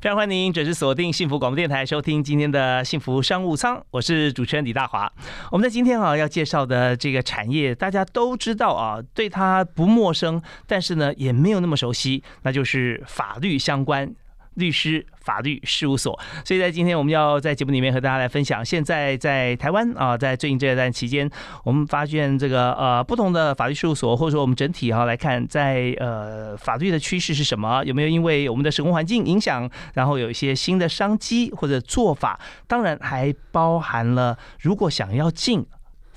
非常欢迎准时锁定幸福广播电台，收听今天的幸福商务舱。我是主持人李大华。我们在今天啊要介绍的这个产业，大家都知道啊，对它不陌生，但是呢也没有那么熟悉，那就是法律相关。律师法律事务所，所以在今天我们要在节目里面和大家来分享，现在在台湾啊，在最近这一段期间，我们发现这个呃不同的法律事务所，或者说我们整体哈来看，在呃法律的趋势是什么？有没有因为我们的时空环境影响，然后有一些新的商机或者做法？当然还包含了如果想要进。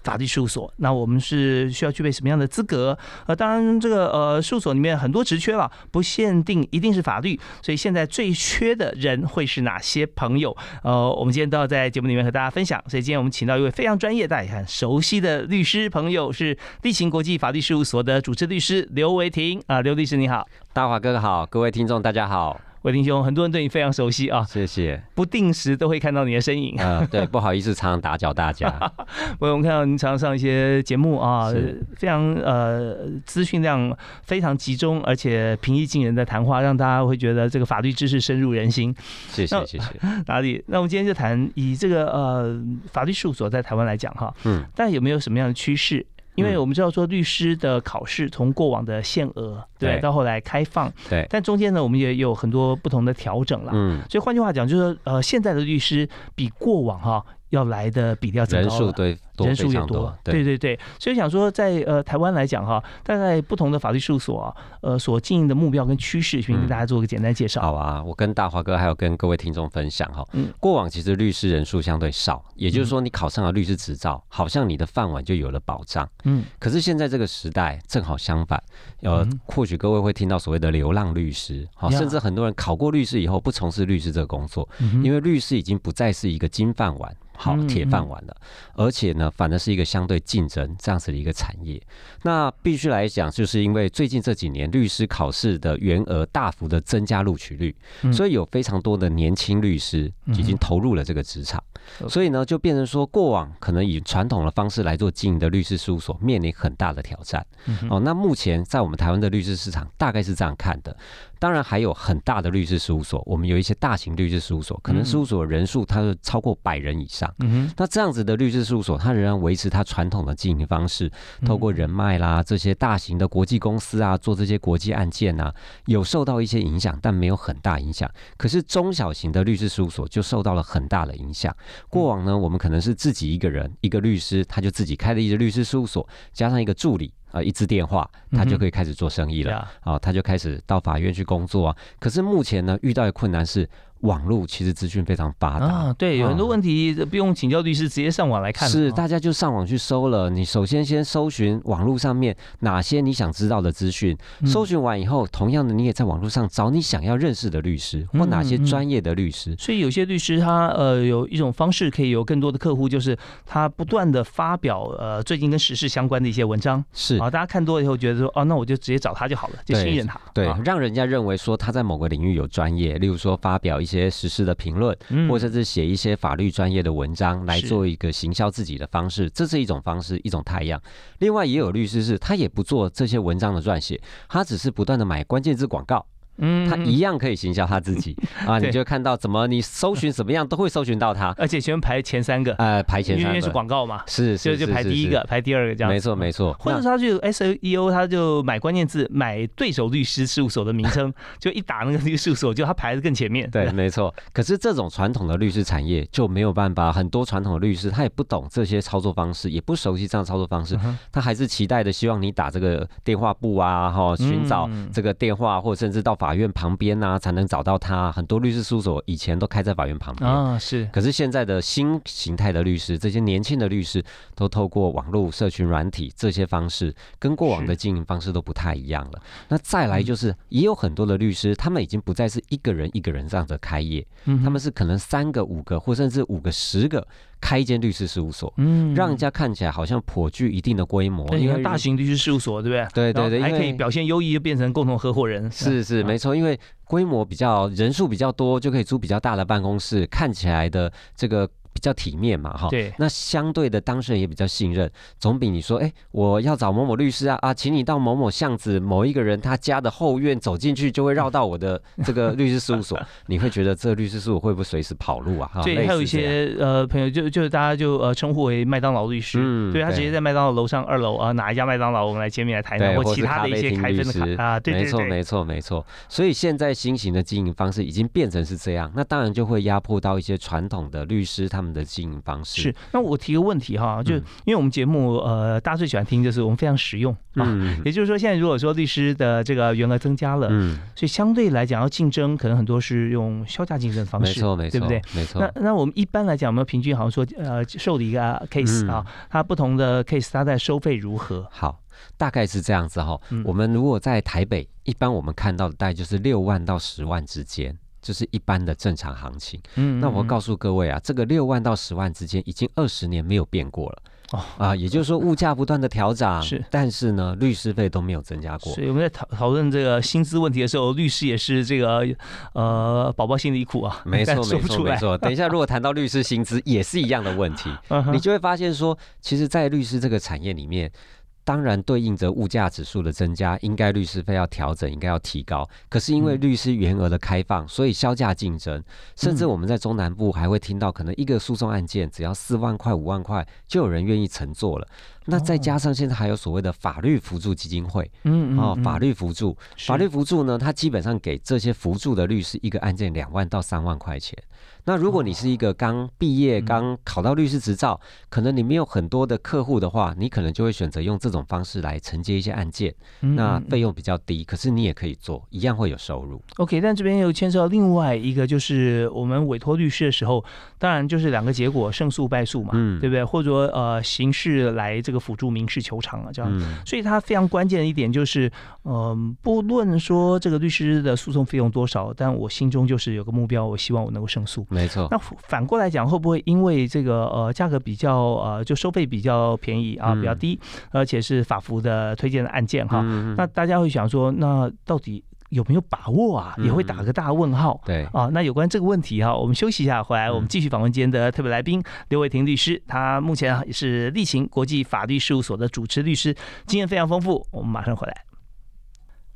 法律事务所，那我们是需要具备什么样的资格？呃，当然，这个呃事务所里面很多职缺了，不限定一定是法律，所以现在最缺的人会是哪些朋友？呃，我们今天都要在节目里面和大家分享。所以今天我们请到一位非常专业、大家也很熟悉的律师朋友，是立勤国际法律事务所的主持律师刘维婷啊，刘律师你好，大华哥哥好，各位听众大家好。伟霆兄，很多人对你非常熟悉啊，谢谢。不定时都会看到你的身影。啊，对，不好意思，常常打搅大家。我我们看到您常常上一些节目啊，非常呃资讯量非常集中，而且平易近人的谈话，让大家会觉得这个法律知识深入人心。谢谢谢谢。哪里？那我们今天就谈以这个呃法律事务所在台湾来讲哈，嗯，但有没有什么样的趋势？因为我们知道说律师的考试从过往的限额对到后来开放对，但中间呢我们也有很多不同的调整了，嗯，所以换句话讲就是呃现在的律师比过往哈。要来的比较人数对人数也多，对。对对，所以想说在呃台湾来讲哈，大概不同的法律事务所啊，呃所经营的目标跟趋势，先跟大家做个简单介绍。好啊，我跟大华哥还有跟各位听众分享哈，嗯，过往其实律师人数相对少，也就是说你考上了律师执照，好像你的饭碗就有了保障，嗯，可是现在这个时代正好相反，呃，或许各位会听到所谓的流浪律师，好，甚至很多人考过律师以后不从事律师这个工作，因为律师已经不再是一个金饭碗。好铁饭碗了，而且呢，反而是一个相对竞争这样子的一个产业。那必须来讲，就是因为最近这几年律师考试的员额大幅的增加录取率，所以有非常多的年轻律师已经投入了这个职场。所以呢，就变成说，过往可能以传统的方式来做经营的律师事务所面临很大的挑战。哦，那目前在我们台湾的律师市场大概是这样看的。当然还有很大的律师事务所，我们有一些大型律师事务所，可能事务所人数它是超过百人以上。嗯那这样子的律师事务所，它仍然维持它传统的经营方式，透过人脉啦，这些大型的国际公司啊，做这些国际案件啊，有受到一些影响，但没有很大影响。可是中小型的律师事务所就受到了很大的影响。过往呢，我们可能是自己一个人，一个律师，他就自己开了一个律师事务所，加上一个助理。啊，一支电话，他就可以开始做生意了。啊，他就开始到法院去工作啊。可是目前呢，遇到的困难是。网络其实资讯非常发达啊，对，有很多问题不用请教律师，直接上网来看。是，大家就上网去搜了。你首先先搜寻网络上面哪些你想知道的资讯，搜寻完以后，同样的你也在网络上找你想要认识的律师或哪些专业的律师。所以有些律师他呃有一种方式可以有更多的客户，就是他不断的发表呃最近跟时事相关的一些文章。是啊，大家看多了以后觉得说哦，那我就直接找他就好了，就信任他。对，让人家认为说他在某个领域有专业，例如说发表一。些实事的评论，或者是写一些法律专业的文章来做一个行销自己的方式，这是一种方式，一种太阳。另外也有律师是，他也不做这些文章的撰写，他只是不断的买关键字广告。嗯，他一样可以行销他自己。啊！你就看到怎么你搜寻什么样都会搜寻到他，而且喜欢排前三个，呃，排前三，因为是广告嘛，是，是就排第一个，排第二个这样。没错没错，或者他就 SEO，他就买关键字，买对手律师事务所的名称，就一打那个律师事务所，就他排的更前面。对，没错。可是这种传统的律师产业就没有办法，很多传统的律师他也不懂这些操作方式，也不熟悉这样操作方式，他还是期待的希望你打这个电话簿啊，哈，寻找这个电话，或者甚至到法院旁边。那才能找到他。很多律师事务所以前都开在法院旁边啊，是。可是现在的新形态的律师，这些年轻的律师都透过网络、社群软体这些方式，跟过往的经营方式都不太一样了。那再来就是，也有很多的律师，他们已经不再是一个人一个人这样子开业，他们是可能三个、五个，或甚至五个、十个。开一间律师事务所，嗯，让人家看起来好像颇具一定的规模，因为大型律师事务所，对不对？对对对，还可以表现优异，就变成共同合伙人。是是，没错，因为规模比较人数比较多，就可以租比较大的办公室，看起来的这个比较体面嘛，哈。对。那相对的当事人也比较信任，总比你说，哎，我要找某某律师啊啊，请你到某某巷子某一个人他家的后院走进去，就会绕到我的 这个律师事务所，你会觉得这个律师事务所会不会随时跑路啊？对，还有一些呃朋友就就大家就呃称呼为麦当劳律师，嗯，对他直接在麦当劳楼上二楼啊哪一家麦当劳我们来见面来谈谈，或其他的一些开分的啊，对对对，没错没错没错。所以现在新型的经营方式已经变成是这样，那当然就会压迫到一些传统的律师他们的经营方式。是，那我提个问题哈，就因为我们节目呃大家最喜欢听就是我们非常实用啊，也就是说现在如果说律师的这个员额增加了，嗯，所以相对来讲要竞争可能很多是用销价竞争方式，没错没错，对不对？没错。那那我们一般来讲，我们平均好像说呃受理一个 case 啊，它不同的 case 它在收费如何？好。大概是这样子哈，我们如果在台北，一般我们看到的大概就是六万到十万之间，就是一般的正常行情。嗯，那我告诉各位啊，这个六万到十万之间已经二十年没有变过了。哦啊，也就是说物价不断的调涨，是，但是呢，律师费都没有增加过。所以我们在讨讨论这个薪资问题的时候，律师也是这个呃宝宝心里苦啊。没错 没错没错。等一下，如果谈到律师薪资，也是一样的问题，你就会发现说，其实，在律师这个产业里面。当然，对应着物价指数的增加，应该律师费要调整，应该要提高。可是因为律师员额的开放，所以销价竞争，甚至我们在中南部还会听到，可能一个诉讼案件只要四万块、五万块，就有人愿意乘坐了。那再加上现在还有所谓的法律扶助基金会，嗯哦，法律扶助，法律扶助呢，它基本上给这些扶助的律师一个案件两万到三万块钱。那如果你是一个刚毕业、刚考到律师执照，可能你没有很多的客户的话，你可能就会选择用这种方式来承接一些案件，那费用比较低，可是你也可以做，一样会有收入。OK，但这边又牵涉到另外一个，就是我们委托律师的时候，当然就是两个结果，胜诉败诉嘛，对不对？或者说呃，刑事来这个辅助民事求偿啊，这样。所以它非常关键的一点就是，嗯，不论说这个律师的诉讼费用多少，但我心中就是有个目标，我希望我能够胜诉。没错，那反过来讲，会不会因为这个呃价格比较呃就收费比较便宜啊，比较低，而且是法服的推荐的案件哈？那大家会想说，那到底有没有把握啊？也会打个大问号。对啊，那有关这个问题哈，我们休息一下，回来我们继续访问今天的特别来宾刘伟霆律师，他目前也是立勤国际法律事务所的主持律师，经验非常丰富。我们马上回来。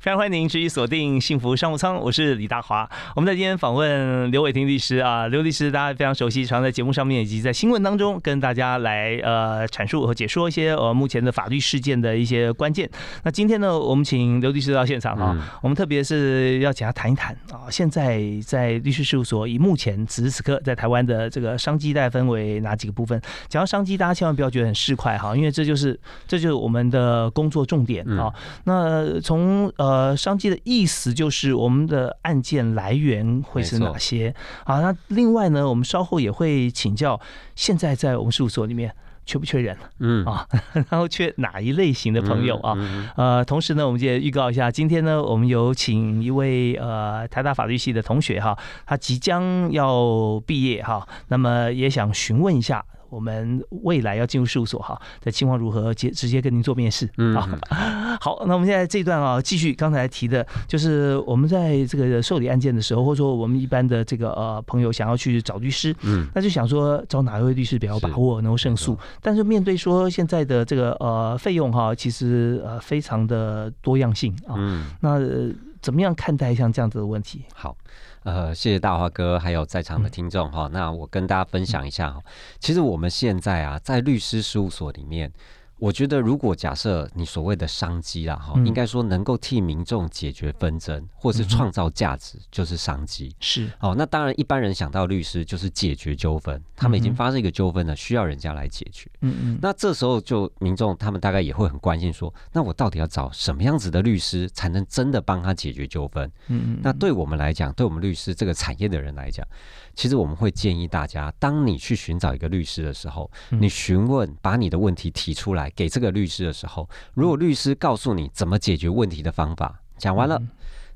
非常欢迎您持续锁定幸福商务舱，我是李大华。我们在今天访问刘伟霆律师啊，刘律师大家非常熟悉，常在节目上面以及在新闻当中跟大家来呃阐述和解说一些呃目前的法律事件的一些关键。那今天呢，我们请刘律师到现场哈，我们特别是要请他谈一谈啊，现在在律师事务所以目前此时此刻在台湾的这个商机大概分为哪几个部分？讲到商机，大家千万不要觉得很市侩哈，因为这就是这就是我们的工作重点啊。那从呃。呃，商机的意思就是我们的案件来源会是哪些啊？那另外呢，我们稍后也会请教，现在在我们事务所里面缺不缺人？嗯啊，然后缺哪一类型的朋友啊？呃，同时呢，我们也预告一下，今天呢，我们有请一位呃台大法律系的同学哈，他即将要毕业哈，那么也想询问一下。我们未来要进入事务所哈，的情况如何？接直接跟您做面试啊。好，那我们现在这一段啊，继续刚才提的，就是我们在这个受理案件的时候，或者说我们一般的这个呃朋友想要去找律师，嗯，那就想说找哪一位律师比较把握能够胜诉。但是面对说现在的这个呃费用哈，其实呃非常的多样性啊。嗯，那怎么样看待像这样子的问题？好。呃，谢谢大华哥，还有在场的听众哈。那我跟大家分享一下哈，其实我们现在啊，在律师事务所里面。我觉得，如果假设你所谓的商机啦，哈，应该说能够替民众解决纷争，或是创造价值，就是商机。是哦，那当然，一般人想到律师就是解决纠纷，他们已经发生一个纠纷了，需要人家来解决。嗯嗯。那这时候就民众他们大概也会很关心说，那我到底要找什么样子的律师才能真的帮他解决纠纷？嗯嗯。那对我们来讲，对我们律师这个产业的人来讲。其实我们会建议大家，当你去寻找一个律师的时候，你询问把你的问题提出来给这个律师的时候，如果律师告诉你怎么解决问题的方法，讲完了，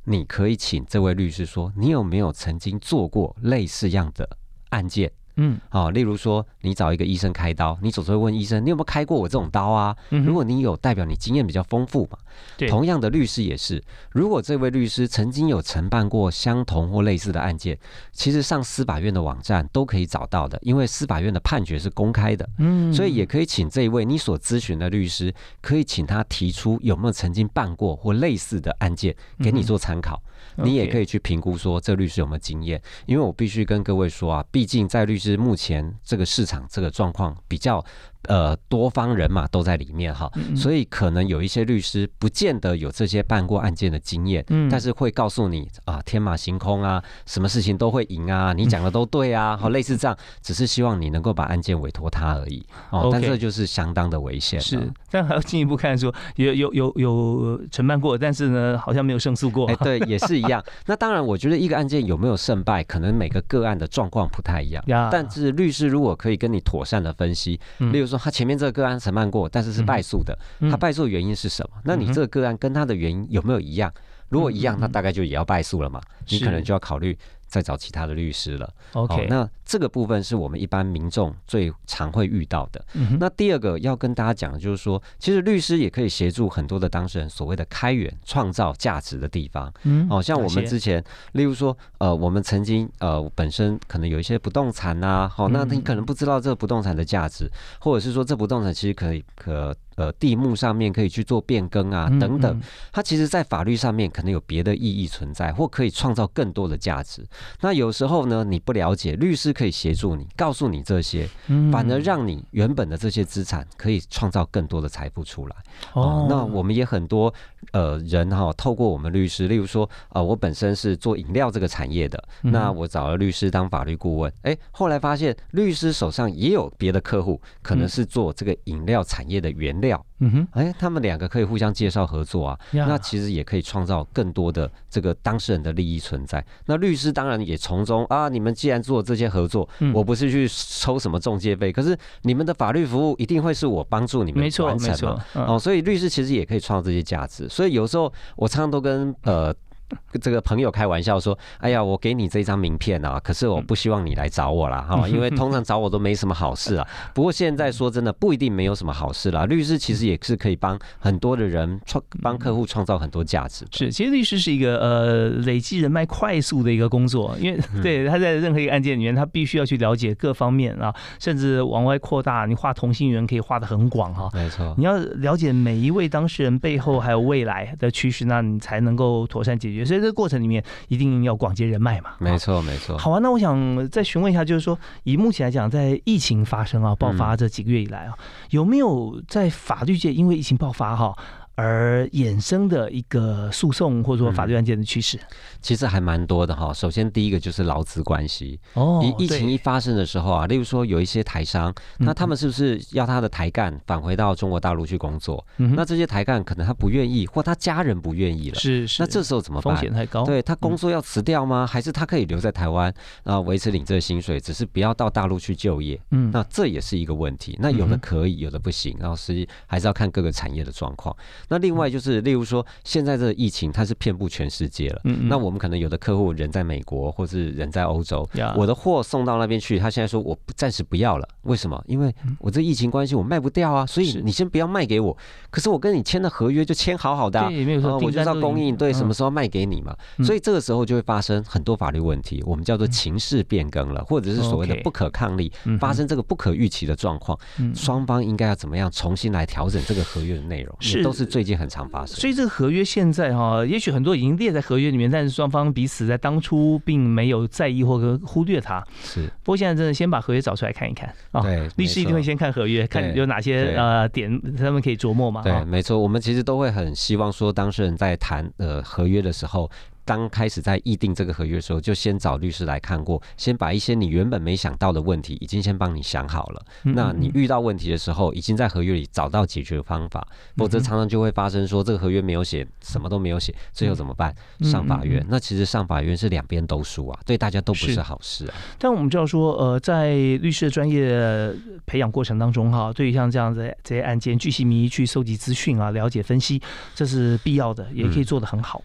你可以请这位律师说，你有没有曾经做过类似样的案件嗯，好，例如说你找一个医生开刀，你总是会问医生，你有没有开过我这种刀啊？如果你有，代表你经验比较丰富嘛。对，同样的律师也是，如果这位律师曾经有承办过相同或类似的案件，其实上司法院的网站都可以找到的，因为司法院的判决是公开的。嗯，所以也可以请这一位你所咨询的律师，可以请他提出有没有曾经办过或类似的案件，给你做参考。你也可以去评估说这律师有没有经验，因为我必须跟各位说啊，毕竟在律师目前这个市场这个状况比较。呃，多方人马都在里面哈，所以可能有一些律师不见得有这些办过案件的经验，嗯，但是会告诉你啊，天马行空啊，什么事情都会赢啊，你讲的都对啊，好，类似这样，只是希望你能够把案件委托他而已，哦，但这就是相当的危险，是，但还要进一步看说，有有有有承办过，但是呢，好像没有胜诉过，哎，对，也是一样。那当然，我觉得一个案件有没有胜败，可能每个个案的状况不太一样，但是律师如果可以跟你妥善的分析，例如。说他前面这个个案审判过，但是是败诉的，他败诉的原因是什么？那你这个个案跟他的原因有没有一样？如果一样，那大概就也要败诉了嘛？你可能就要考虑。再找其他的律师了。OK，那这个部分是我们一般民众最常会遇到的。那第二个要跟大家讲的就是说，其实律师也可以协助很多的当事人所谓的开源、创造价值的地方。嗯，哦，像我们之前，例如说，呃，我们曾经呃本身可能有一些不动产呐，好，那你可能不知道这个不动产的价值，或者是说这不动产其实可以可。呃，地目上面可以去做变更啊，等等，它其实，在法律上面可能有别的意义存在，或可以创造更多的价值。那有时候呢，你不了解，律师可以协助你，告诉你这些，反而让你原本的这些资产可以创造更多的财富出来。哦，那我们也很多呃人哈，透过我们律师，例如说，呃，我本身是做饮料这个产业的，那我找了律师当法律顾问，哎，后来发现律师手上也有别的客户，可能是做这个饮料产业的原料。嗯哼，哎，他们两个可以互相介绍合作啊，那其实也可以创造更多的这个当事人的利益存在。那律师当然也从中啊，你们既然做这些合作，我不是去抽什么中介费，可是你们的法律服务一定会是我帮助你们完成嘛？哦，所以律师其实也可以创造这些价值。所以有时候我常常都跟呃。这个朋友开玩笑说：“哎呀，我给你这张名片啊，可是我不希望你来找我啦，哈，因为通常找我都没什么好事啊。不过现在说真的，不一定没有什么好事啦。律师其实也是可以帮很多的人创，帮客户创造很多价值。是，其实律师是一个呃累积人脉快速的一个工作，因为 对他在任何一个案件里面，他必须要去了解各方面啊，甚至往外扩大。你画同心圆可以画的很广哈，没错。你要了解每一位当事人背后还有未来的趋势，那你才能够妥善解决。所以这个过程里面一定要广结人脉嘛。没错，没错。好啊，那我想再询问一下，就是说以目前来讲，在疫情发生啊、爆发这几个月以来啊，有没有在法律界因为疫情爆发哈？而衍生的一个诉讼或者说法律案件的趋势，其实还蛮多的哈。首先第一个就是劳资关系哦，疫疫情一发生的时候啊，例如说有一些台商，那他们是不是要他的台干返回到中国大陆去工作？那这些台干可能他不愿意，或他家人不愿意了，是是。那这时候怎么办？风险太高。对他工作要辞掉吗？还是他可以留在台湾啊，维持领这个薪水，只是不要到大陆去就业？嗯，那这也是一个问题。那有的可以，有的不行，然后实际还是要看各个产业的状况。那另外就是，例如说，现在这个疫情它是遍布全世界了。嗯那我们可能有的客户人在美国，或是人在欧洲，我的货送到那边去，他现在说我暂时不要了，为什么？因为我这疫情关系我卖不掉啊，所以你先不要卖给我。可是我跟你签的合约就签好好的，对，没有说我就知道供应对什么时候卖给你嘛。所以这个时候就会发生很多法律问题，我们叫做情势变更了，或者是所谓的不可抗力，发生这个不可预期的状况，双方应该要怎么样重新来调整这个合约的内容，是都是最近很常发生。所以这个合约现在哈，也许很多已经列在合约里面，但是双方彼此在当初并没有在意或者忽略它。是，不过现在真的先把合约找出来看一看啊。对，律师一定会先看合约，看有哪些呃点他们可以琢磨嘛。对，没错，我们其实都会很希望说，当事人在谈呃合约的时候。刚开始在议定这个合约的时候，就先找律师来看过，先把一些你原本没想到的问题，已经先帮你想好了。那你遇到问题的时候，已经在合约里找到解决方法，否则常常就会发生说这个合约没有写，什么都没有写，最后怎么办？上法院。那其实上法院是两边都输啊，对大家都不是好事啊。但我们知道说，呃，在律师的专业培养过程当中，哈，对于像这样子这些案件，据细靡遗去收集资讯啊，了解分析，这是必要的，也可以做得很好。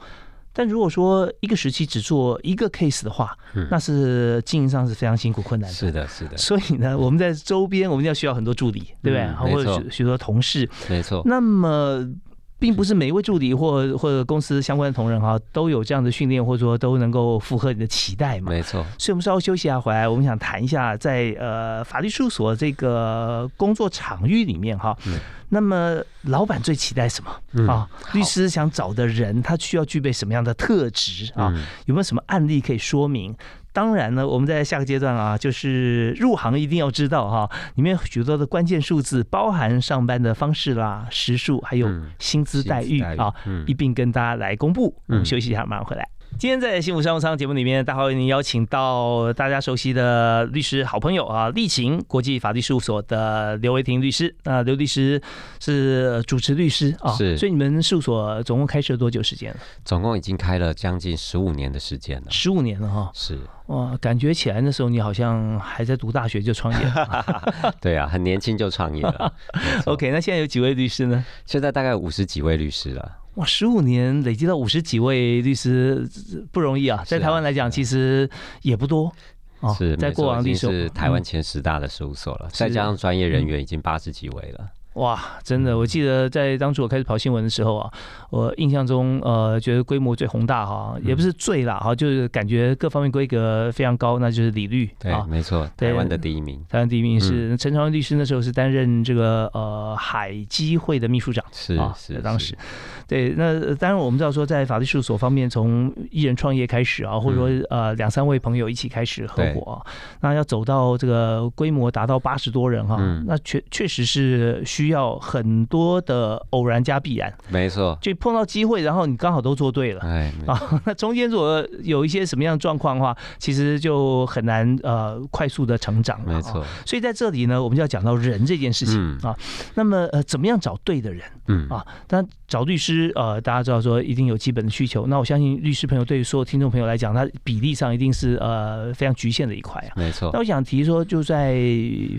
但如果说一个时期只做一个 case 的话，那是经营上是非常辛苦困难的。是的，是的。所以呢，我们在周边我们要需要很多助理，对不对？或者许许多同事。没错。那么。并不是每一位助理或或者公司相关的同仁哈都有这样的训练，或者说都能够符合你的期待嘛？没错。所以，我们稍微休息一下，回来我们想谈一下，在呃法律事务所这个工作场域里面哈，那么老板最期待什么啊？律师想找的人，他需要具备什么样的特质啊？有没有什么案例可以说明？当然呢，我们在下个阶段啊，就是入行一定要知道哈，里面许多的关键数字，包含上班的方式啦、时数，还有薪资待遇啊，一并跟大家来公布。嗯，休息一下，马上回来。今天在幸福商务舱节目里面，大华为您邀请到大家熟悉的律师好朋友啊，立勤国际法律事务所的刘维婷律师。那刘律师是主持律师啊，是。所以你们事务所总共开设多久时间了？总共已经开了将近十五年的时间了。十五年了哈。是。哇，感觉起来那时候你好像还在读大学就创业。对啊，很年轻就创业了。OK，那现在有几位律师呢？现在大概五十几位律师了。哇，十五年累积到五十几位律师不容易啊！在台湾来讲，其实也不多哦。是，在过往历史是台湾前十大的事务所了，再加上专业人员已经八十几位了。哇，真的！我记得在当初我开始跑新闻的时候啊，我印象中呃，觉得规模最宏大哈，也不是最啦哈，就是感觉各方面规格非常高，那就是李律对，没错，台湾的第一名。台湾第一名是陈长文律师，那时候是担任这个呃海基会的秘书长，是是当时。对，那当然我们知道说，在法律事务所方面，从一人创业开始啊，或者说呃两三位朋友一起开始合伙啊，那要走到这个规模达到八十多人哈，那确确实是需要很多的偶然加必然，没错，就碰到机会，然后你刚好都做对了，哎 啊，那中间如果有一些什么样的状况的话，其实就很难呃快速的成长了，没错。所以在这里呢，我们就要讲到人这件事情啊，那么呃怎么样找对的人，嗯。啊，但找律师。呃，大家知道说一定有基本的需求，那我相信律师朋友对于所有听众朋友来讲，他比例上一定是呃非常局限的一块啊。没错。那我想提说，就在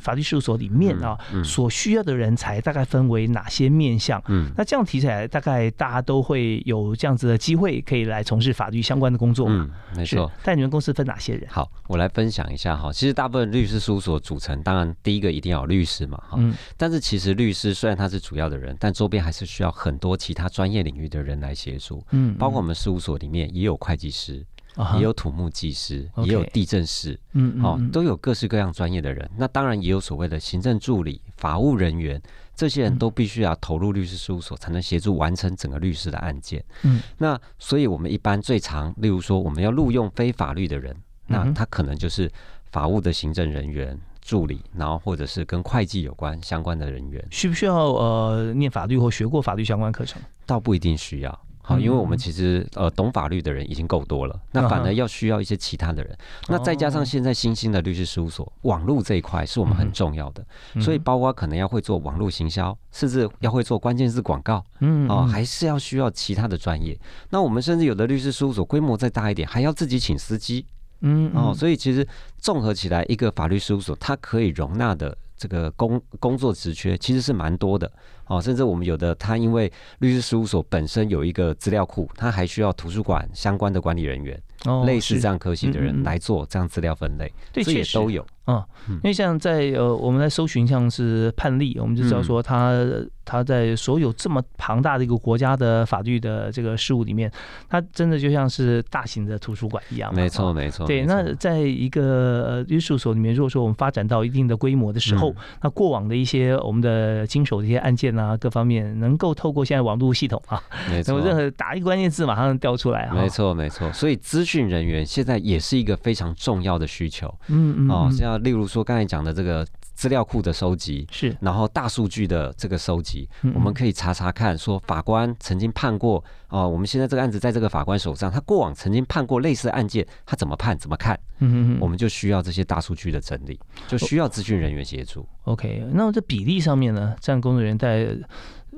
法律事务所里面啊，所需要的人才大概分为哪些面向？嗯，那这样提起来，大概大家都会有这样子的机会可以来从事法律相关的工作嗯，没错。但你们公司分哪些人？好，我来分享一下哈。其实大部分律师事务所组成，当然第一个一定要有律师嘛哈。嗯。但是其实律师虽然他是主要的人，但周边还是需要很多其他专业领域的人来。来协助，嗯，包括我们事务所里面也有会计师，也有土木技师，也有地震师，嗯，哦，都有各式各样专业的人。那当然也有所谓的行政助理、法务人员，这些人都必须要投入律师事务所，才能协助完成整个律师的案件。嗯，那所以我们一般最常，例如说我们要录用非法律的人，那他可能就是法务的行政人员。助理，然后或者是跟会计有关相关的人员，需不需要呃念法律或学过法律相关课程？倒不一定需要，好，因为我们其实呃懂法律的人已经够多了，那反而要需要一些其他的人。那再加上现在新兴的律师事务所，网络这一块是我们很重要的，所以包括可能要会做网络行销，甚至要会做关键字广告，嗯，哦，还是要需要其他的专业。那我们甚至有的律师事务所规模再大一点，还要自己请司机。嗯哦，所以其实综合起来，一个法律事务所它可以容纳的这个工工作职缺其实是蛮多的哦，甚至我们有的他因为律师事务所本身有一个资料库，他还需要图书馆相关的管理人员，类似这样科系的人来做这样资料分类，这也都有。啊，因为像在呃，我们在搜寻像是判例，我们就知道说他他在所有这么庞大的一个国家的法律的这个事务里面，他真的就像是大型的图书馆一样。没错，没错。对，那在一个律师事务所里面，如果说我们发展到一定的规模的时候，那过往的一些我们的经手的一些案件啊，各方面能够透过现在网络系统啊，没错，任何打一个关键字马上调出来啊。没错，没错。所以资讯人员现在也是一个非常重要的需求。嗯嗯。哦，像。例如说刚才讲的这个资料库的收集是，然后大数据的这个收集，我们可以查查看，说法官曾经判过哦，我们现在这个案子在这个法官手上，他过往曾经判过类似案件，他怎么判怎么看，嗯嗯我们就需要这些大数据的整理，就需要咨询人员协助。OK，那么这比例上面呢，占工作人员在，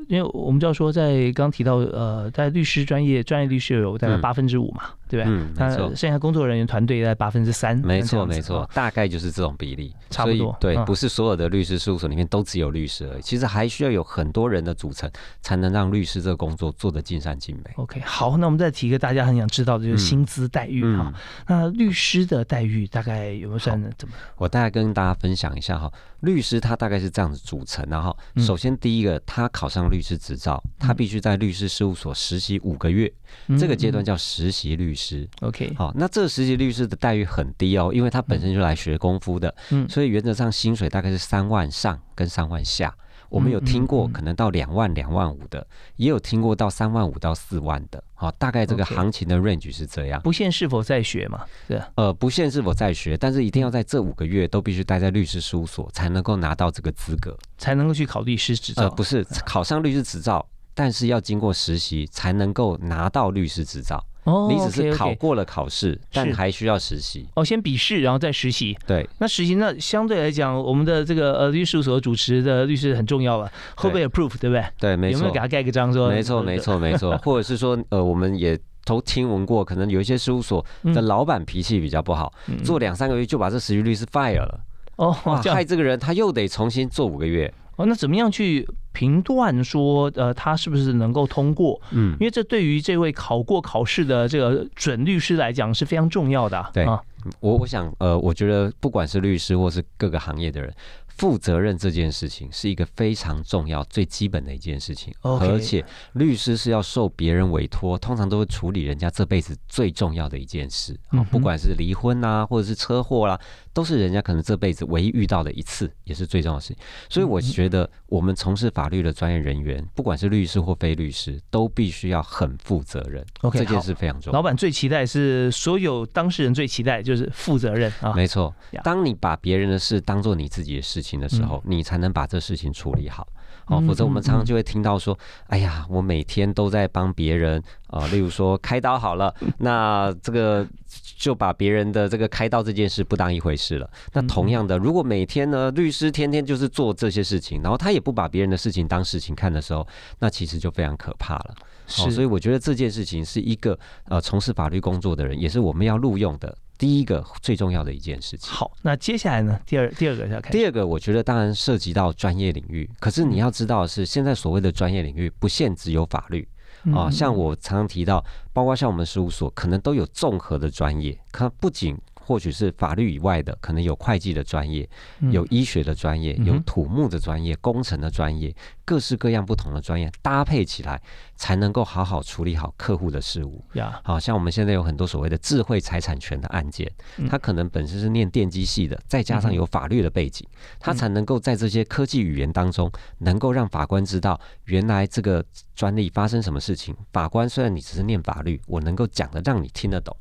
因为我们就要说在刚提到呃，在律师专业专业律师有大概八分之五嘛。对不对？嗯，没错。剩下工作人员团队在八分之三，没错没错，大概就是这种比例，差不多。对，不是所有的律师事务所里面都只有律师而已，其实还需要有很多人的组成，才能让律师这个工作做得尽善尽美。OK，好，那我们再提一个大家很想知道的，就是薪资待遇哈。那律师的待遇大概有没有算怎么？我大概跟大家分享一下哈，律师他大概是这样子组成，然后首先第一个，他考上律师执照，他必须在律师事务所实习五个月，这个阶段叫实习律师。OK，好，那这个实习律师的待遇很低哦，因为他本身就来学功夫的，嗯，所以原则上薪水大概是三万上跟三万下。我们有听过可能到两万、两万五的，也有听过到三万五到四万的。好，大概这个行情的 range 是这样。不限是否在学嘛？对。呃，不限是否在学，但是一定要在这五个月都必须待在律师事务所，才能够拿到这个资格，才能够去考律师执照。呃，不是考上律师执照，但是要经过实习才能够拿到律师执照。哦，你只是考过了考试，但还需要实习。哦，先笔试，然后再实习。对，那实习那相对来讲，我们的这个呃律师事务所主持的律师很重要了，会不会 approve，对不对？对，没错。有没有给他盖个章说？没错，没错，没错。或者是说，呃，我们也都听闻过，可能有一些事务所的老板脾气比较不好，做两三个月就把这实习律师 fire 了。哦，害这个人他又得重新做五个月。哦，那怎么样去评断说，呃，他是不是能够通过？嗯，因为这对于这位考过考试的这个准律师来讲是非常重要的。对啊，我我想，呃，我觉得不管是律师或是各个行业的人。负责任这件事情是一个非常重要、最基本的一件事情，而且律师是要受别人委托，通常都会处理人家这辈子最重要的一件事啊，不管是离婚啊，或者是车祸啦，都是人家可能这辈子唯一遇到的一次，也是最重要的事情。所以我觉得，我们从事法律的专业人员，不管是律师或非律师，都必须要很负责任。OK，这件事非常重要。老板最期待是所有当事人最期待就是负责任啊，没错。当你把别人的事当做你自己的事情。的时候，你才能把这事情处理好，哦，否则我们常常就会听到说，哎呀，我每天都在帮别人啊，例如说开刀好了，那这个就把别人的这个开刀这件事不当一回事了。那同样的，如果每天呢，律师天天就是做这些事情，然后他也不把别人的事情当事情看的时候，那其实就非常可怕了。是，所以我觉得这件事情是一个呃，从事法律工作的人，也是我们要录用的。第一个最重要的一件事情。好，那接下来呢？第二第二个要开。第二个，我觉得当然涉及到专业领域。可是你要知道的是，现在所谓的专业领域不限只有法律啊。像我常常提到，包括像我们事务所，可能都有综合的专业。它不仅或许是法律以外的，可能有会计的专业，有医学的专业，有土木的专业，工程的专业，各式各样不同的专业搭配起来，才能够好好处理好客户的事务。呀，好像我们现在有很多所谓的智慧财产权的案件，他可能本身是念电机系的，再加上有法律的背景，他才能够在这些科技语言当中，能够让法官知道原来这个专利发生什么事情。法官虽然你只是念法律，我能够讲的让你听得懂。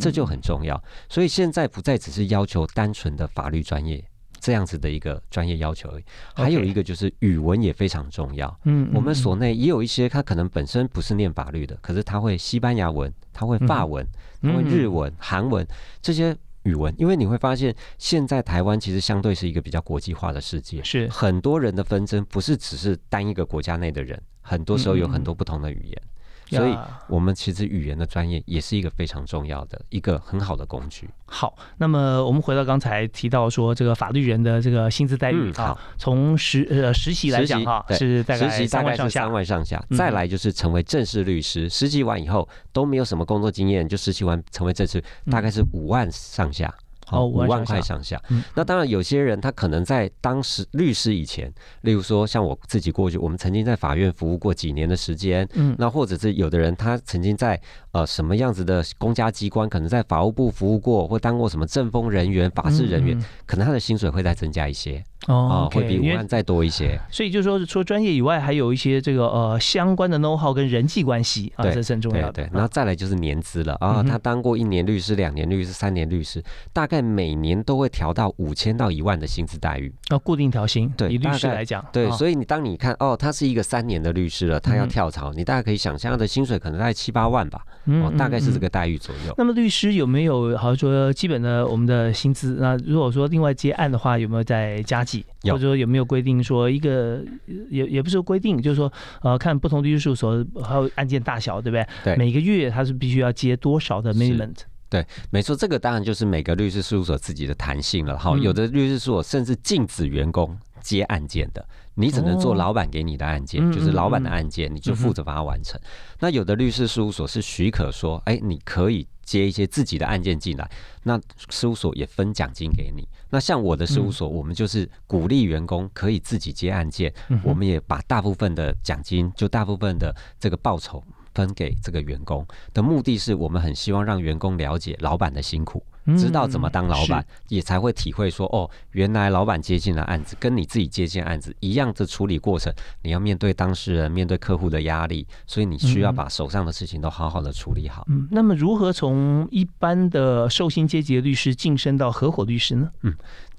这就很重要，所以现在不再只是要求单纯的法律专业这样子的一个专业要求而已，还有一个就是语文也非常重要。嗯，我们所内也有一些他可能本身不是念法律的，可是他会西班牙文，他会法文，他会日文、韩文这些语文，因为你会发现现在台湾其实相对是一个比较国际化的世界，是。很多人的纷争不是只是单一个国家内的人，很多时候有很多不同的语言。所以，我们其实语言的专业也是一个非常重要的一个很好的工具。好，那么我们回到刚才提到说，这个法律人的这个薪资待遇啊，从实呃实习来讲哈，是大概三万上下。三万上下，再来就是成为正式律师，实习完以后都没有什么工作经验，就实习完成为正式，大概是五万上下。哦，五万块上下。那当然，有些人他可能在当时律师以前，例如说像我自己过去，我们曾经在法院服务过几年的时间。嗯，那或者是有的人他曾经在呃什么样子的公家机关，可能在法务部服务过，或当过什么政风人员、法制人员，可能他的薪水会再增加一些。哦，会比五万再多一些。所以就是说，除了专业以外，还有一些这个呃相关的 know how 跟人际关系啊，这是很重要的。对，然后再来就是年资了啊，他当过一年律师、两年律师、三年律师，大概每年都会调到五千到一万的薪资待遇。要固定调薪，对，以律师来讲，对，所以你当你看哦，他是一个三年的律师了，他要跳槽，你大概可以想象他的薪水可能在七八万吧。哦，大概是这个待遇左右。那么律师有没有好像说基本的我们的薪资？那如果说另外接案的话，有没有在加计？或者说有没有规定说一个也也不是规定，就是说呃，看不同律师事务所还有案件大小，对不对？对。每个月他是必须要接多少的 minimum？对，没错，这个当然就是每个律师事务所自己的弹性了。哈，有的律师事务所甚至禁止员工接案件的。你只能做老板给你的案件，就是老板的案件，你就负责把它完成。那有的律师事务所是许可说，哎，你可以接一些自己的案件进来，那事务所也分奖金给你。那像我的事务所，我们就是鼓励员工可以自己接案件，我们也把大部分的奖金，就大部分的这个报酬分给这个员工的目的是我们很希望让员工了解老板的辛苦。知道怎么当老板，也才会体会说哦，原来老板接进的案子跟你自己接进案子一样的处理过程，你要面对当事人、面对客户的压力，所以你需要把手上的事情都好好的处理好。嗯，那么如何从一般的寿星阶级的律师晋升到合伙律师呢？嗯。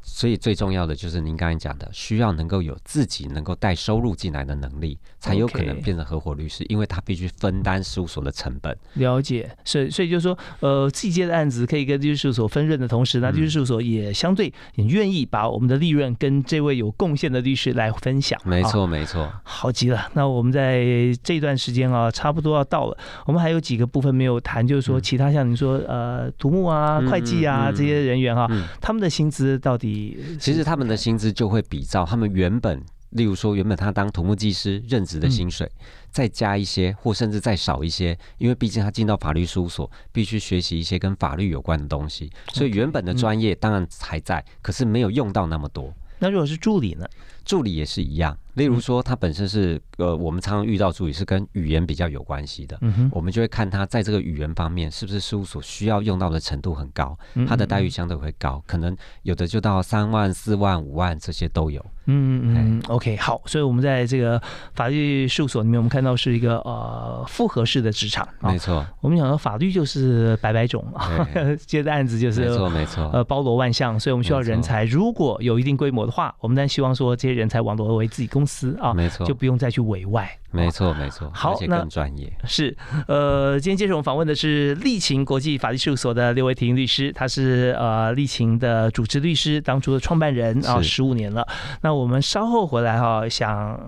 所以最重要的就是您刚才讲的，需要能够有自己能够带收入进来的能力，才有可能变成合伙律师，因为他必须分担事务所的成本。了解，所以所以就是说，呃，自己接的案子可以跟律师事务所分润的同时，那律师事务所也相对也愿意把我们的利润跟这位有贡献的律师来分享。没错，没错。好极了，那我们在这段时间啊，差不多要到了，我们还有几个部分没有谈，就是说其他像您说呃，土木啊、会计啊这些人员哈，他们的薪资到底？其实他们的薪资就会比照他们原本，例如说原本他当土木技师任职的薪水，再加一些，或甚至再少一些，因为毕竟他进到法律事务所，必须学习一些跟法律有关的东西，所以原本的专业当然还在，可是没有用到那么多。那如果是助理呢？助理也是一样。例如说，他本身是呃，我们常常遇到助理是跟语言比较有关系的，嗯我们就会看他在这个语言方面是不是事务所需要用到的程度很高，他的待遇相对会高，可能有的就到三万、四万、五万这些都有。嗯嗯嗯，OK，好，所以我们在这个法律事务所里面，我们看到是一个呃复合式的职场，没错。我们讲到法律就是百百种啊，接的案子就是没错没错，呃包罗万象，所以我们需要人才。如果有一定规模的话，我们当然希望说这些人才网络为自己公司啊，没错，就不用再去委外。没错没错，好，那更专业是呃，今天接受我们访问的是立勤国际法律事务所的刘维婷律师，他是呃立勤的主持律师，当初的创办人啊，十五年了。那我们稍后回来哈，想。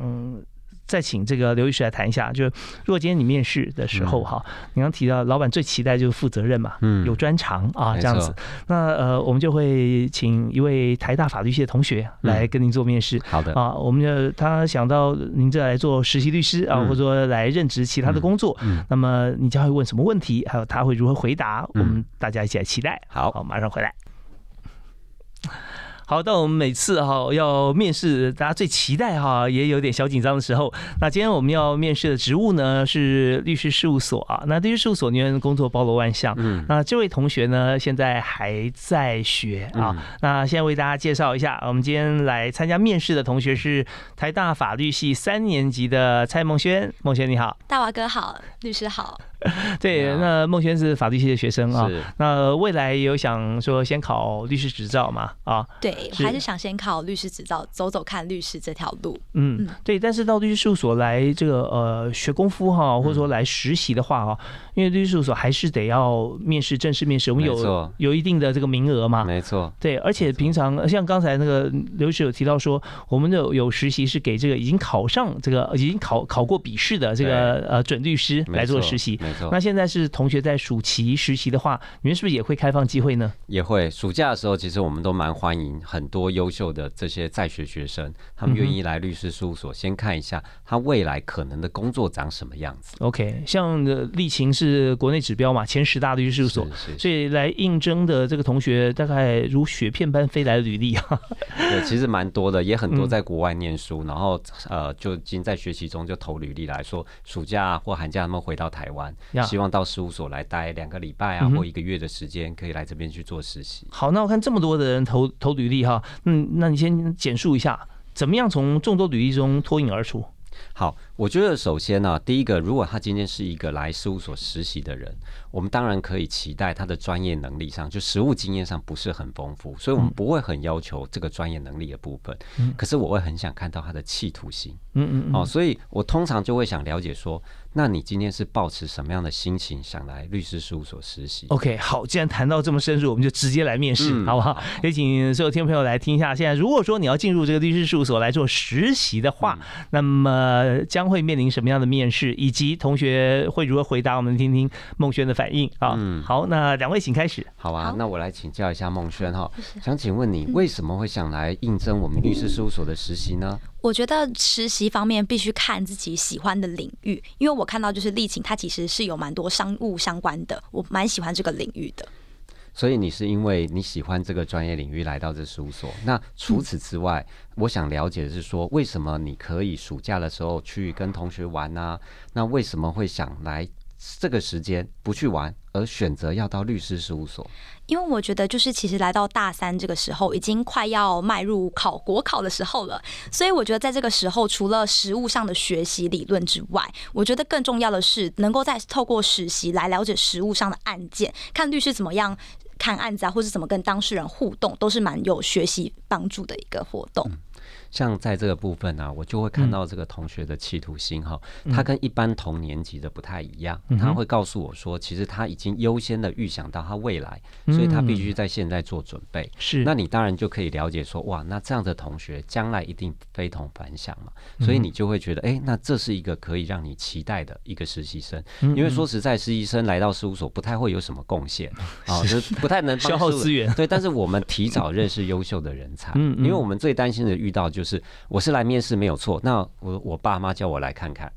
再请这个刘律师来谈一下，就是如果今天你面试的时候哈，你刚提到老板最期待就是负责任嘛，嗯，有专长啊这样子，那呃我们就会请一位台大法律系的同学来跟您做面试，好的。啊，我们就他想到您这来做实习律师啊，或者说来任职其他的工作，那么你将会问什么问题，还有他会如何回答，我们大家一起来期待。好，好，马上回来。好，到我们每次哈要面试，大家最期待哈，也有点小紧张的时候。那今天我们要面试的职务呢是律师事务所啊。那律师事务所里面工作包罗万象。嗯。那这位同学呢，现在还在学啊。那现在为大家介绍一下，我们今天来参加面试的同学是台大法律系三年级的蔡梦轩。梦轩你好，大华哥好，律师好。对，那孟轩是法律系的学生啊，那未来有想说先考律师执照嘛？啊，对，还是想先考律师执照，走走看律师这条路。嗯，对，但是到律师事务所来这个呃学功夫哈，或者说来实习的话哈，因为律师事务所还是得要面试，正式面试，我们有有一定的这个名额嘛。没错，对，而且平常像刚才那个刘律师有提到说，我们的有实习是给这个已经考上这个已经考考过笔试的这个呃准律师来做实习。那现在是同学在暑期实习的话，你们是不是也会开放机会呢？也会，暑假的时候其实我们都蛮欢迎很多优秀的这些在学学生，他们愿意来律师事务所先看一下他未来可能的工作长什么样子。OK，像丽琴是国内指标嘛，前十大律师事务所，所以来应征的这个同学大概如雪片般飞来的履历啊。对，其实蛮多的，也很多在国外念书，然后呃就已经在学习中就投履历来说，暑假或寒假他们回到台湾。希望到事务所来待两个礼拜啊，或一个月的时间，可以来这边去做实习。好，那我看这么多的人投投履历哈，嗯，那你先简述一下，怎么样从众多履历中脱颖而出？好，我觉得首先呢，第一个，如果他今天是一个来事务所实习的人，我们当然可以期待他的专业能力上，就实务经验上不是很丰富，所以我们不会很要求这个专业能力的部分。嗯。可是我会很想看到他的企图心。嗯嗯嗯。哦，所以我通常就会想了解说。那你今天是抱持什么样的心情想来律师事务所实习？OK，好，既然谈到这么深入，我们就直接来面试，好不好？也请所有听众朋友来听一下。现在如果说你要进入这个律师事务所来做实习的话，那么将会面临什么样的面试，以及同学会如何回答？我们听听孟轩的反应啊。嗯，好，那两位请开始。好啊，那我来请教一下孟轩哈，想请问你为什么会想来应征我们律师事务所的实习呢？我觉得实习方面必须看自己喜欢的领域，因为我看到就是丽琴，它其实是有蛮多商务相关的，我蛮喜欢这个领域的。所以你是因为你喜欢这个专业领域来到这事务所？那除此之外，我想了解的是说，为什么你可以暑假的时候去跟同学玩呢？那为什么会想来这个时间不去玩，而选择要到律师事务所？因为我觉得，就是其实来到大三这个时候，已经快要迈入考国考的时候了。所以我觉得，在这个时候，除了实务上的学习理论之外，我觉得更重要的是，能够在透过实习来了解实务上的案件，看律师怎么样看案子啊，或是怎么跟当事人互动，都是蛮有学习帮助的一个活动。像在这个部分呢，我就会看到这个同学的企图心哈，他跟一般同年级的不太一样，他会告诉我说，其实他已经优先的预想到他未来，所以他必须在现在做准备。是，那你当然就可以了解说，哇，那这样的同学将来一定非同凡响嘛，所以你就会觉得，哎，那这是一个可以让你期待的一个实习生，因为说实在，实习生来到事务所不太会有什么贡献啊，就是不太能消耗资源。对，但是我们提早认识优秀的人才，嗯，因为我们最担心的遇到。就是我是来面试没有错，那我我爸妈叫我来看看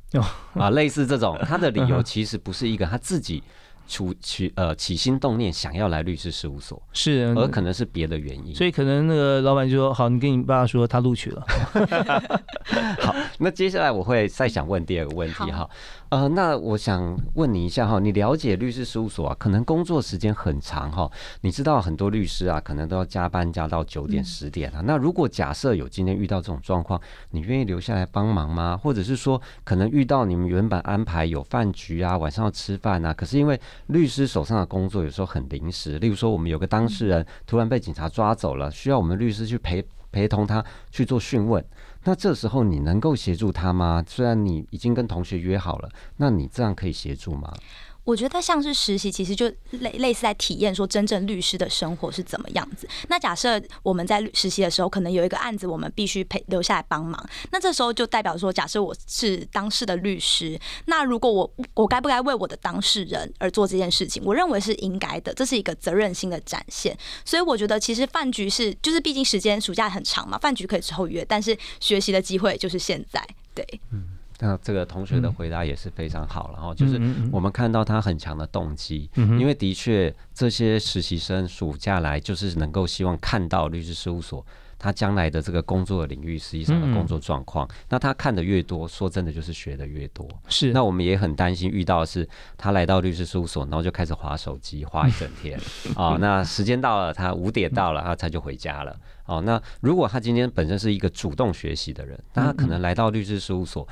啊，类似这种，他的理由其实不是一个他自己。出起呃起心动念想要来律师事务所是，而可能是别的原因，所以可能那个老板就说好，你跟你爸说他录取了。好，那接下来我会再想问第二个问题哈，呃，那我想问你一下哈，你了解律师事务所啊，可能工作时间很长哈，你知道很多律师啊，可能都要加班加到九点十点啊。那如果假设有今天遇到这种状况，你愿意留下来帮忙吗？或者是说，可能遇到你们原本安排有饭局啊，晚上要吃饭啊，可是因为律师手上的工作有时候很临时，例如说我们有个当事人突然被警察抓走了，需要我们律师去陪陪同他去做讯问，那这时候你能够协助他吗？虽然你已经跟同学约好了，那你这样可以协助吗？我觉得像是实习，其实就类类似在体验说真正律师的生活是怎么样子。那假设我们在实习的时候，可能有一个案子，我们必须陪留下来帮忙。那这时候就代表说，假设我是当事的律师，那如果我我该不该为我的当事人而做这件事情？我认为是应该的，这是一个责任心的展现。所以我觉得其实饭局是，就是毕竟时间暑假很长嘛，饭局可以之后约，但是学习的机会就是现在。对，嗯。那这个同学的回答也是非常好，然后就是我们看到他很强的动机，因为的确这些实习生暑假来就是能够希望看到律师事务所他将来的这个工作的领域实际上的工作状况。那他看的越多，说真的就是学的越多。是。那我们也很担心遇到的是他来到律师事务所，然后就开始划手机划一整天啊。那时间到了，他五点到了，他他就回家了。哦，那如果他今天本身是一个主动学习的人，那他可能来到律师事务所。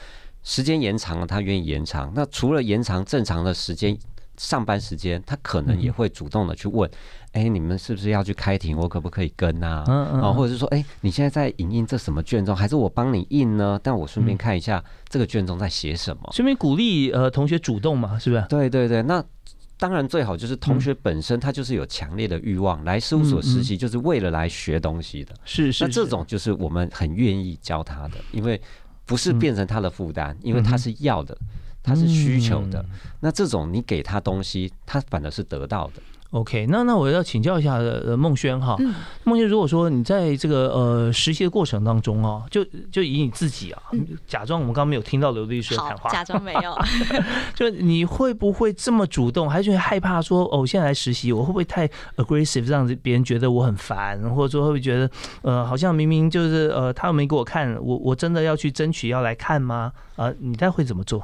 时间延长了，他愿意延长。那除了延长正常的时间上班时间，他可能也会主动的去问：哎，你们是不是要去开庭？我可不可以跟啊？啊，或者是说，哎，你现在在影印这什么卷宗？还是我帮你印呢？但我顺便看一下这个卷宗在写什么。顺便鼓励呃同学主动嘛，是不是？对对对，那当然最好就是同学本身他就是有强烈的欲望来事务所实习，就是为了来学东西的。是是，那这种就是我们很愿意教他的，因为。不是变成他的负担，因为他是要的，他是需求的。那这种你给他东西，他反而是得到的。OK，那那我要请教一下呃孟轩哈，孟轩，如果说你在这个呃实习的过程当中哦，就就以你自己啊，假装我们刚刚没有听到刘律师的谈话，假装没有，就你会不会这么主动，还是害怕说哦，现在来实习，我会不会太 aggressive，让别人觉得我很烦，或者说会不会觉得呃，好像明明就是呃，他没给我看，我我真的要去争取要来看吗？啊，你再会怎么做？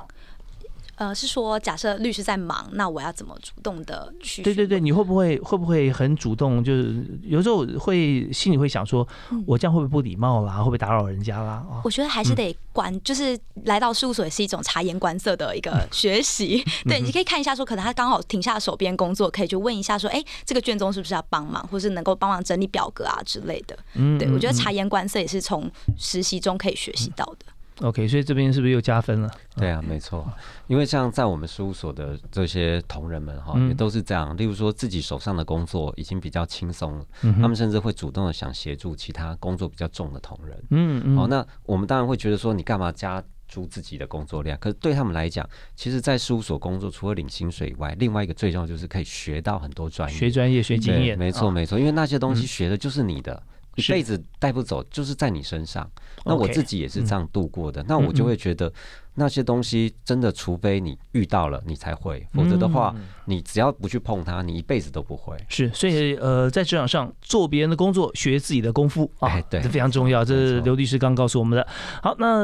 呃，是说假设律师在忙，那我要怎么主动的去？对对对，你会不会会不会很主动？就是有时候会心里会想说，我这样会不会不礼貌啦？会不会打扰人家啦？我觉得还是得观，就是来到事务所也是一种察言观色的一个学习。对，你可以看一下说，可能他刚好停下手边工作，可以去问一下说，哎，这个卷宗是不是要帮忙，或是能够帮忙整理表格啊之类的。嗯，对我觉得察言观色也是从实习中可以学习到的。OK，所以这边是不是又加分了？对啊，没错。因为像在我们事务所的这些同仁们哈，也都是这样。例如说，自己手上的工作已经比较轻松了，他们甚至会主动的想协助其他工作比较重的同仁。嗯嗯。好，那我们当然会觉得说，你干嘛加足自己的工作量？可是对他们来讲，其实，在事务所工作，除了领薪水以外，另外一个最重要就是可以学到很多专业、学专业、学经验。没错没错，因为那些东西学的就是你的。一辈子带不走，就是在你身上。那我自己也是这样度过的。那我就会觉得。那些东西真的，除非你遇到了，你才会；否则的话，你只要不去碰它，你一辈子都不会。是，所以呃，在职场上做别人的工作，学自己的功夫啊，对，这非常重要。这是刘律师刚告诉我们的。好，那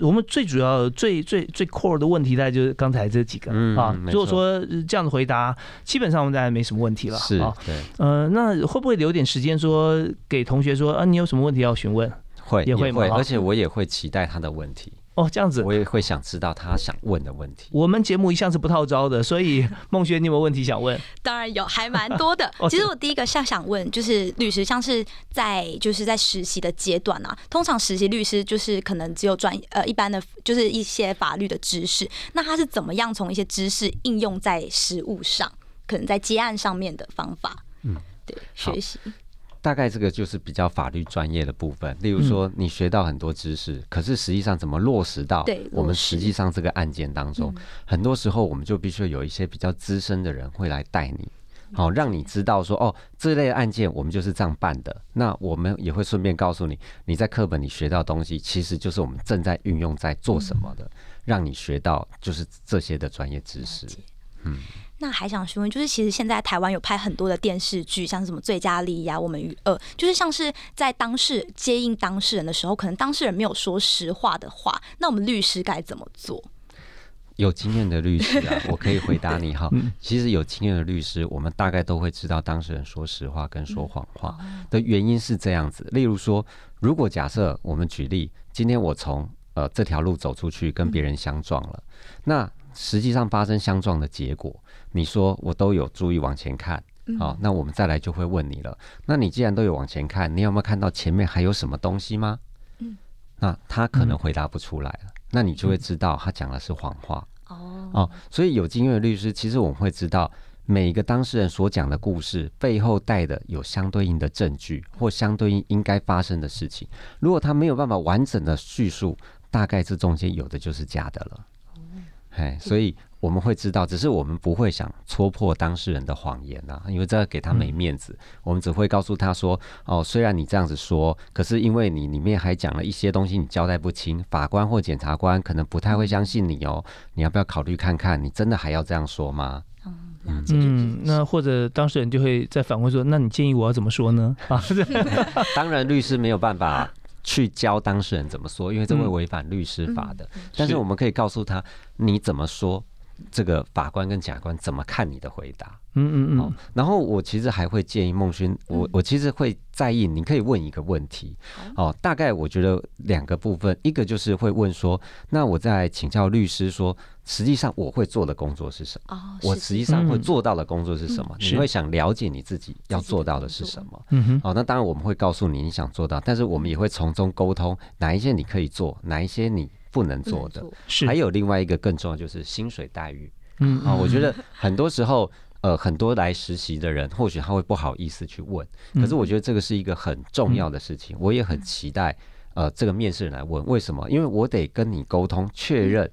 我们最主要、最最最 core 的问题，大概就是刚才这几个啊。如果说这样的回答，基本上我们大概没什么问题了。是，对。呃，那会不会留点时间说给同学说啊？你有什么问题要询问？会，也会，而且我也会期待他的问题。哦，这样子，我也会想知道他想问的问题。我们节目一向是不套招的，所以孟轩，你有没有问题想问？当然有，还蛮多的。其实我第一个想想问，就是律师，像是在就是在实习的阶段啊，通常实习律师就是可能只有专呃一般的，就是一些法律的知识。那他是怎么样从一些知识应用在实务上，可能在接案上面的方法？嗯，对，学习。大概这个就是比较法律专业的部分，例如说你学到很多知识，可是实际上怎么落实到我们实际上这个案件当中，很多时候我们就必须有一些比较资深的人会来带你，好让你知道说哦这类案件我们就是这样办的。那我们也会顺便告诉你，你在课本里学到东西，其实就是我们正在运用在做什么的，让你学到就是这些的专业知识。嗯。那还想询问，就是其实现在台湾有拍很多的电视剧，像什么《最佳利益》啊，《我们与恶》，就是像是在当事接应当事人的时候，可能当事人没有说实话的话，那我们律师该怎么做？有经验的律师啊，我可以回答你哈。其实有经验的律师，我们大概都会知道当事人说实话跟说谎话的原因是这样子。例如说，如果假设我们举例，今天我从呃这条路走出去，跟别人相撞了，那实际上发生相撞的结果。你说我都有注意往前看，好，那我们再来就会问你了。那你既然都有往前看，你有没有看到前面还有什么东西吗？嗯，那他可能回答不出来了，那你就会知道他讲的是谎话。哦哦，所以有经验的律师，其实我们会知道每一个当事人所讲的故事背后带的有相对应的证据或相对应应该发生的事情。如果他没有办法完整的叙述，大概这中间有的就是假的了。哎，所以。我们会知道，只是我们不会想戳破当事人的谎言呐，因为这给他没面子。我们只会告诉他说：“哦，虽然你这样子说，可是因为你里面还讲了一些东西，你交代不清，法官或检察官可能不太会相信你哦。你要不要考虑看看？你真的还要这样说吗？”嗯嗯，那或者当事人就会再反问说：“那你建议我要怎么说呢？”啊，当然律师没有办法去教当事人怎么说，因为这会违反律师法的。但是我们可以告诉他你怎么说。这个法官跟检察官怎么看你的回答？嗯嗯嗯。然后我其实还会建议孟勋，我我其实会在意，你可以问一个问题。哦，大概我觉得两个部分，一个就是会问说，那我在请教律师说，实际上我会做的工作是什么？哦，我实际上会做到的工作是什么？你会想了解你自己要做到的是什么？嗯哼。哦，那当然我们会告诉你你想做到，但是我们也会从中沟通哪一些你可以做，哪一些你。不能做的，是还有另外一个更重要，就是薪水待遇。嗯啊，我觉得很多时候，呃，很多来实习的人，或许他会不好意思去问，可是我觉得这个是一个很重要的事情，我也很期待，呃，这个面试人来问为什么？因为我得跟你沟通，确认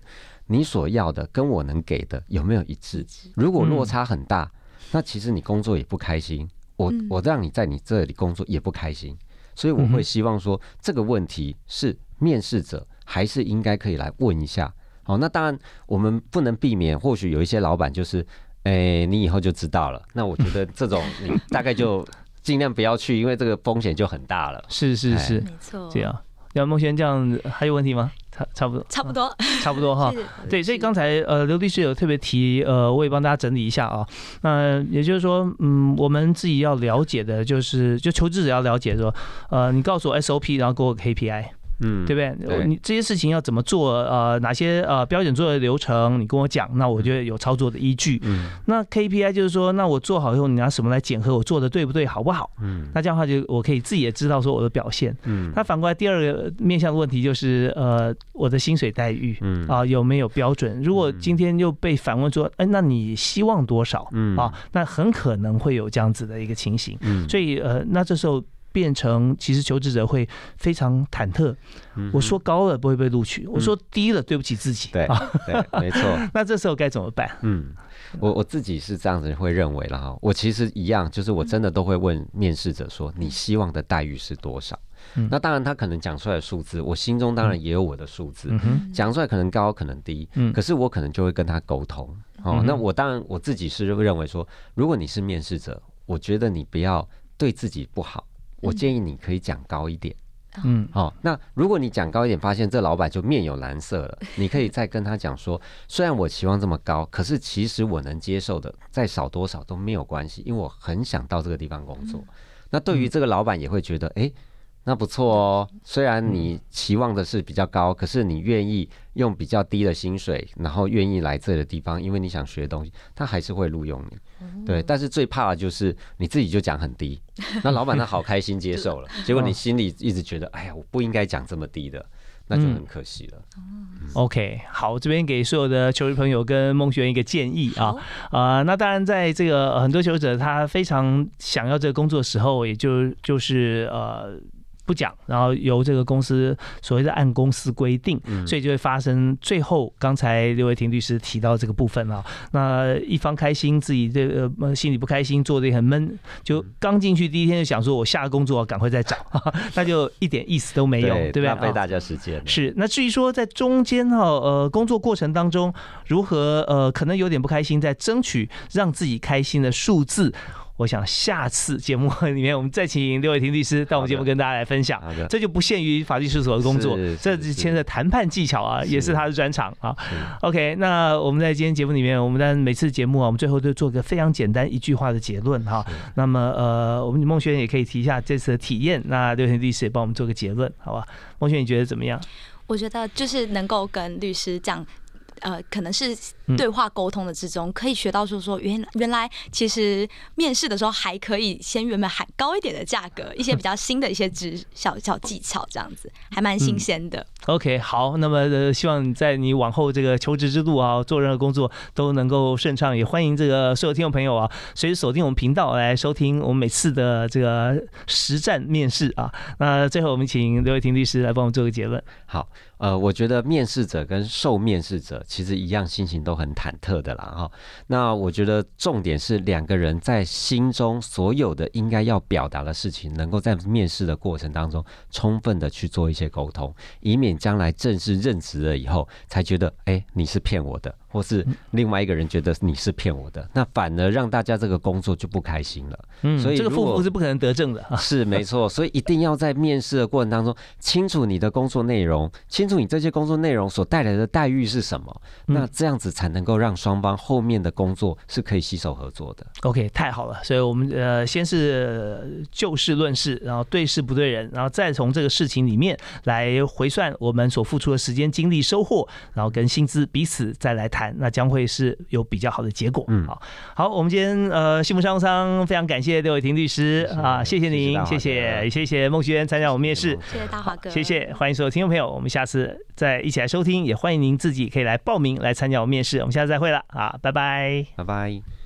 你所要的跟我能给的有没有一致。如果落差很大，那其实你工作也不开心，我我让你在你这里工作也不开心，所以我会希望说，这个问题是面试者。还是应该可以来问一下，好，那当然我们不能避免，或许有一些老板就是，哎，你以后就知道了。那我觉得这种 你大概就尽量不要去，因为这个风险就很大了。是是是，没错，这样。杨梦轩这样还有问题吗？差差不多，差不多，差不多哈。对，所以刚才呃刘律师有特别提，呃，我也帮大家整理一下啊。那也就是说，嗯，我们自己要了解的就是，就求职者要了解说，呃，你告诉我 SOP，然后给我 KPI。嗯，对不对？你这些事情要怎么做？呃，哪些呃标准做的流程？你跟我讲，那我觉得有操作的依据。嗯，那 KPI 就是说，那我做好以后，你拿什么来检核我做的对不对，好不好？嗯，那这样的话就我可以自己也知道说我的表现。嗯，那反过来第二个面向的问题就是呃我的薪水待遇，嗯啊有没有标准？如果今天又被反问说，哎，那你希望多少？嗯啊，那很可能会有这样子的一个情形。嗯，所以呃那这时候。变成其实求职者会非常忐忑。我说高了不会被录取，我说低了对不起自己。对，对，没错。那这时候该怎么办？嗯，我我自己是这样子会认为了哈。我其实一样，就是我真的都会问面试者说：“你希望的待遇是多少？”那当然他可能讲出来的数字，我心中当然也有我的数字，讲出来可能高可能低。嗯，可是我可能就会跟他沟通。哦，那我当然我自己是认为说，如果你是面试者，我觉得你不要对自己不好。我建议你可以讲高一点，嗯，好。那如果你讲高一点，发现这老板就面有蓝色了，你可以再跟他讲说，虽然我期望这么高，可是其实我能接受的，再少多少都没有关系，因为我很想到这个地方工作。那对于这个老板也会觉得，哎。那不错哦，虽然你期望的是比较高，可是你愿意用比较低的薪水，然后愿意来这个地方，因为你想学东西，他还是会录用你。对，但是最怕的就是你自己就讲很低，那老板他好开心接受了，结果你心里一直觉得，哎呀，我不应该讲这么低的，那就很可惜了。OK，好，这边给所有的求职朋友跟孟学一个建议啊，啊，那当然在这个很多求职者他非常想要这个工作的时候，也就就是呃。不讲，然后由这个公司所谓的按公司规定，所以就会发生最后刚才刘伟霆律师提到这个部分啊。那一方开心，自己这个心里不开心，做的也很闷，就刚进去第一天就想说，我下个工作赶快再找，那就一点意思都没有，对不对？浪费大家时间。是。那至于说在中间哈，呃，工作过程当中如何呃，可能有点不开心，在争取让自己开心的数字。我想下次节目里面，我们再请刘伟霆律师到我们节目跟大家来分享。这就不限于法律事务所的工作，这是牵涉谈判技巧啊，也是他的专长啊。OK，那我们在今天节目里面，我们在每次节目啊，我们最后都做个非常简单一句话的结论哈。那么呃，我们孟轩也可以提一下这次的体验。那刘伟霆律师也帮我们做个结论，好吧？孟轩你觉得怎么样？我觉得就是能够跟律师讲。呃，可能是对话沟通的之中，可以学到说说原原来其实面试的时候还可以先原本喊高一点的价格，一些比较新的一些知小小技巧，这样子还蛮新鲜的。OK，好，那么呃，希望在你往后这个求职之路啊，做任何工作都能够顺畅。也欢迎这个所有听众朋友啊，随时锁定我们频道来收听我们每次的这个实战面试啊。那最后我们请刘伟霆律师来帮我们做个结论。好。呃，我觉得面试者跟受面试者其实一样，心情都很忐忑的啦。哈，那我觉得重点是两个人在心中所有的应该要表达的事情，能够在面试的过程当中充分的去做一些沟通，以免将来正式任职了以后才觉得，哎，你是骗我的。或是另外一个人觉得你是骗我的，那反而让大家这个工作就不开心了。嗯，所以这个负负是不可能得证的。是没错，所以一定要在面试的过程当中清楚你的工作内容，清楚你这些工作内容所带来的待遇是什么。那这样子才能够让双方后面的工作是可以携手合作的。OK，太好了。所以我们呃先是就事论事，然后对事不对人，然后再从这个事情里面来回算我们所付出的时间、精力、收获，然后跟薪资彼此再来谈。那将会是有比较好的结果。嗯，好，好，我们今天呃，幸福商务舱非常感谢刘伟霆律师啊，谢谢您，谢谢，谢谢孟轩参加我们面试，谢谢大华哥，谢谢，欢迎所有听众朋友，我们下次再一起来收听，也欢迎您自己可以来报名来参加我们面试，我们下次再会了啊，拜拜，拜拜。